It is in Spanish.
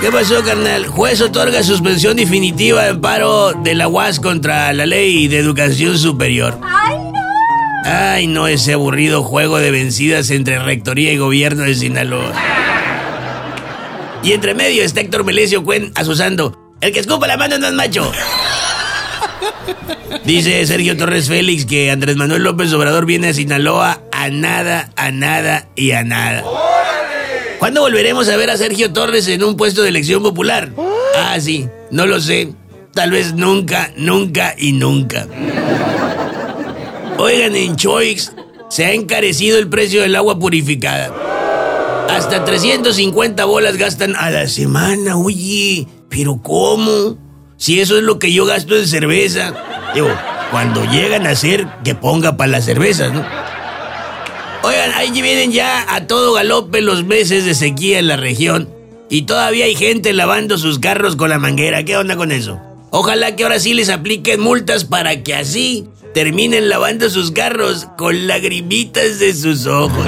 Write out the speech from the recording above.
¿Qué pasó, carnal? Juez otorga suspensión definitiva en paro de la UAS contra la ley de educación superior. ¡Ay, no! Ay, no, ese aburrido juego de vencidas entre rectoría y gobierno de Sinaloa. Y entre medio está Héctor Melesio Cuen asusando. El que escupa la mano no es macho. Dice Sergio Torres Félix que Andrés Manuel López Obrador viene a Sinaloa a nada, a nada y a nada. ¿Cuándo volveremos a ver a Sergio Torres en un puesto de elección popular? Ah, sí, no lo sé. Tal vez nunca, nunca y nunca. Oigan, en Choix se ha encarecido el precio del agua purificada. Hasta 350 bolas gastan a la semana, oye. ¿Pero cómo? Si eso es lo que yo gasto en cerveza. Digo, cuando llegan a ser, que ponga para las cervezas, ¿no? Oigan, ahí vienen ya a todo galope los meses de sequía en la región. Y todavía hay gente lavando sus carros con la manguera. ¿Qué onda con eso? Ojalá que ahora sí les apliquen multas para que así terminen lavando sus carros con lagrimitas de sus ojos.